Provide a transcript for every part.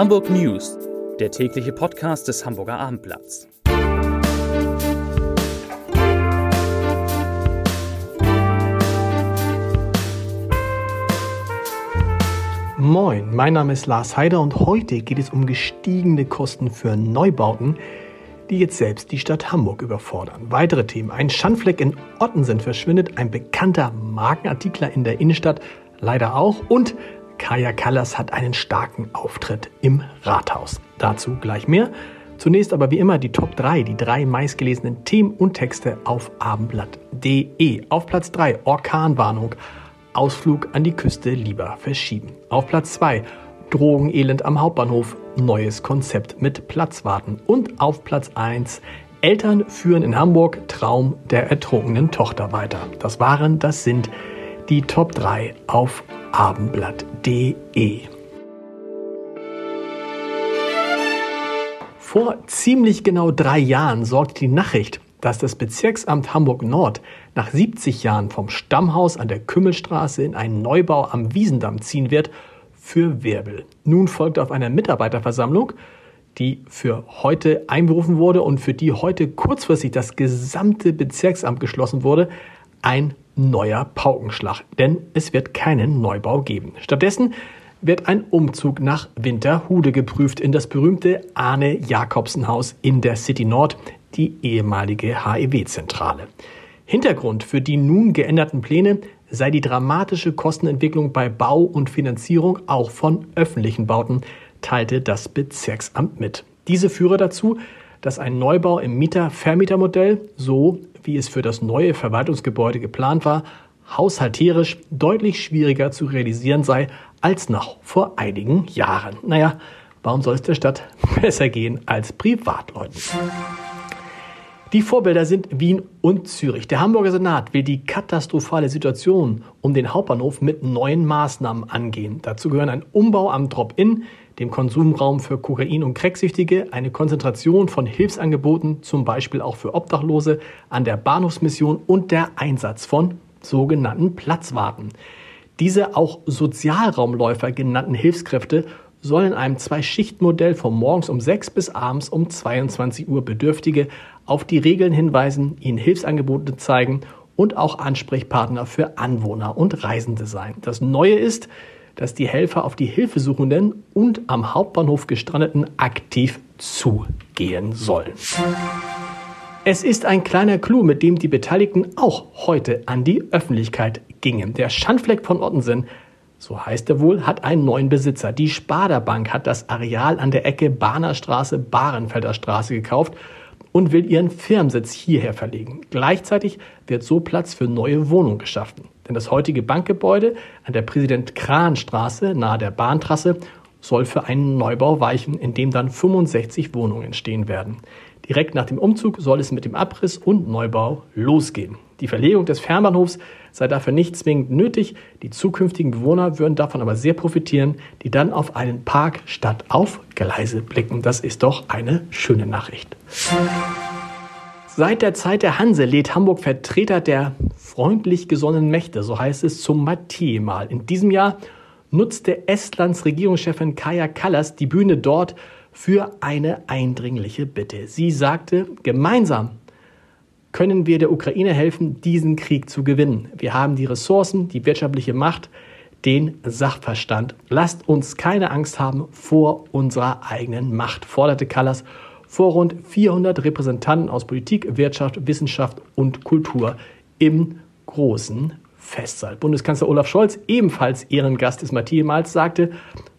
Hamburg News, der tägliche Podcast des Hamburger Abendblatts. Moin, mein Name ist Lars Heider und heute geht es um gestiegene Kosten für Neubauten, die jetzt selbst die Stadt Hamburg überfordern. Weitere Themen. Ein Schandfleck in Ottensen verschwindet, ein bekannter Markenartikler in der Innenstadt leider auch und Kaya Kallas hat einen starken Auftritt im Rathaus. Dazu gleich mehr. Zunächst aber wie immer die Top 3, die drei meistgelesenen Themen und Texte auf abendblatt.de. Auf Platz 3 Orkanwarnung. Ausflug an die Küste lieber verschieben. Auf Platz 2 Drogenelend am Hauptbahnhof. Neues Konzept mit Platzwarten. Und auf Platz 1 Eltern führen in Hamburg Traum der ertrunkenen Tochter weiter. Das waren, das sind die Top 3 auf abendblatt.de. Vor ziemlich genau drei Jahren sorgte die Nachricht, dass das Bezirksamt Hamburg Nord nach 70 Jahren vom Stammhaus an der Kümmelstraße in einen Neubau am Wiesendamm ziehen wird, für Wirbel. Nun folgt auf einer Mitarbeiterversammlung, die für heute einberufen wurde und für die heute kurzfristig das gesamte Bezirksamt geschlossen wurde, ein neuer Paukenschlag, denn es wird keinen Neubau geben. Stattdessen wird ein Umzug nach Winterhude geprüft in das berühmte Arne Jakobsen Haus in der City Nord, die ehemalige HEW-Zentrale. Hintergrund für die nun geänderten Pläne sei die dramatische Kostenentwicklung bei Bau und Finanzierung auch von öffentlichen Bauten, teilte das Bezirksamt mit. Diese führe dazu, dass ein Neubau im Mieter-Vermieter-Modell, so wie es für das neue Verwaltungsgebäude geplant war, haushalterisch deutlich schwieriger zu realisieren sei als noch vor einigen Jahren. Naja, warum soll es der Stadt besser gehen als Privatleuten? Die Vorbilder sind Wien und Zürich. Der Hamburger Senat will die katastrophale Situation um den Hauptbahnhof mit neuen Maßnahmen angehen. Dazu gehören ein Umbau am Drop-In, dem Konsumraum für Kokain- und Cracksüchtige, eine Konzentration von Hilfsangeboten, zum Beispiel auch für Obdachlose, an der Bahnhofsmission und der Einsatz von sogenannten Platzwarten. Diese auch Sozialraumläufer genannten Hilfskräfte sollen in einem Zwei-Schicht-Modell von morgens um 6 bis abends um 22 Uhr Bedürftige auf die Regeln hinweisen, ihnen Hilfsangebote zeigen und auch Ansprechpartner für Anwohner und Reisende sein. Das Neue ist, dass die Helfer auf die Hilfesuchenden und am Hauptbahnhof gestrandeten aktiv zugehen sollen. Es ist ein kleiner Clou, mit dem die Beteiligten auch heute an die Öffentlichkeit gingen. Der Schandfleck von Ottensen so heißt er wohl, hat einen neuen Besitzer. Die Sparda Bank hat das Areal an der Ecke Bahnerstraße, Bahrenfelder Straße gekauft und will ihren Firmensitz hierher verlegen. Gleichzeitig wird so Platz für neue Wohnungen geschaffen. Denn das heutige Bankgebäude an der Präsident Kran Straße nahe der Bahntrasse soll für einen Neubau weichen, in dem dann 65 Wohnungen entstehen werden. Direkt nach dem Umzug soll es mit dem Abriss und Neubau losgehen. Die Verlegung des Fernbahnhofs sei dafür nicht zwingend nötig. Die zukünftigen Bewohner würden davon aber sehr profitieren, die dann auf einen Park statt auf Gleise blicken. Das ist doch eine schöne Nachricht. Seit der Zeit der Hanse lädt Hamburg Vertreter der freundlich gesonnenen Mächte, so heißt es, zum Matthäi-Mal. In diesem Jahr nutzte Estlands Regierungschefin Kaja Kallas die Bühne dort für eine eindringliche Bitte. Sie sagte, gemeinsam können wir der Ukraine helfen, diesen Krieg zu gewinnen. Wir haben die Ressourcen, die wirtschaftliche Macht, den Sachverstand. Lasst uns keine Angst haben vor unserer eigenen Macht, forderte Callas vor rund 400 Repräsentanten aus Politik, Wirtschaft, Wissenschaft und Kultur im großen Festsaal. Bundeskanzler Olaf Scholz, ebenfalls Ehrengast des Matthäi-Mals, sagte,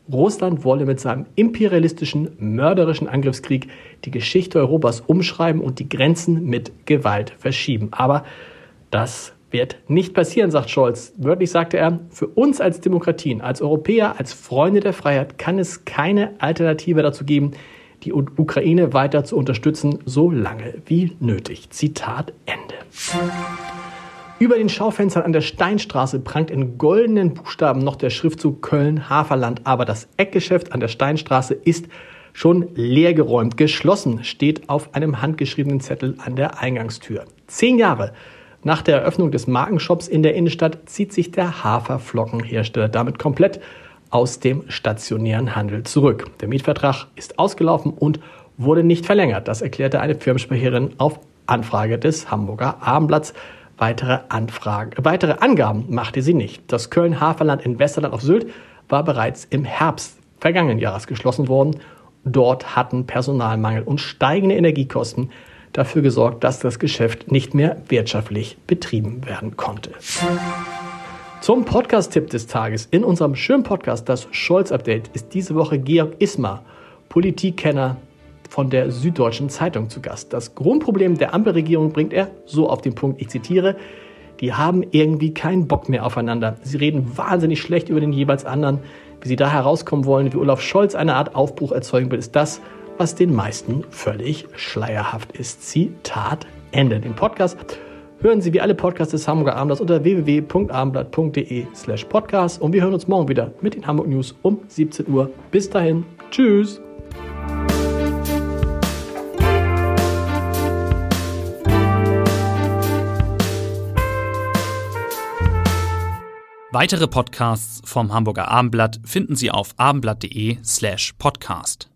Russland wolle mit seinem imperialistischen, mörderischen Angriffskrieg die Geschichte Europas umschreiben und die Grenzen mit Gewalt verschieben. Aber das wird nicht passieren, sagt Scholz. Wörtlich sagte er, für uns als Demokratien, als Europäer, als Freunde der Freiheit kann es keine Alternative dazu geben, die Ukraine weiter zu unterstützen, so lange wie nötig. Zitat Ende. Über den Schaufenstern an der Steinstraße prangt in goldenen Buchstaben noch der Schriftzug Köln-Haferland, aber das Eckgeschäft an der Steinstraße ist schon leergeräumt. Geschlossen steht auf einem handgeschriebenen Zettel an der Eingangstür. Zehn Jahre nach der Eröffnung des Markenshops in der Innenstadt zieht sich der Haferflockenhersteller damit komplett aus dem stationären Handel zurück. Der Mietvertrag ist ausgelaufen und wurde nicht verlängert. Das erklärte eine Firmensprecherin auf Anfrage des Hamburger Abendblatts. Weitere, Anfragen, weitere Angaben machte sie nicht. Das Köln-Haferland in Westerland auf Sylt war bereits im Herbst vergangenen Jahres geschlossen worden. Dort hatten Personalmangel und steigende Energiekosten dafür gesorgt, dass das Geschäft nicht mehr wirtschaftlich betrieben werden konnte. Zum Podcast-Tipp des Tages in unserem schönen Podcast, das Scholz-Update, ist diese Woche Georg Ismar, Politikkenner von der Süddeutschen Zeitung zu Gast. Das Grundproblem der Ampelregierung bringt er so auf den Punkt, ich zitiere, die haben irgendwie keinen Bock mehr aufeinander. Sie reden wahnsinnig schlecht über den jeweils anderen. Wie sie da herauskommen wollen, wie Olaf Scholz eine Art Aufbruch erzeugen will, ist das, was den meisten völlig schleierhaft ist. Zitat Ende. Den Podcast hören Sie wie alle Podcasts des Hamburger Abendblatts unter www.abendblatt.de slash podcast und wir hören uns morgen wieder mit den Hamburg News um 17 Uhr. Bis dahin. Tschüss. Weitere Podcasts vom Hamburger Abendblatt finden Sie auf abendblatt.de slash podcast.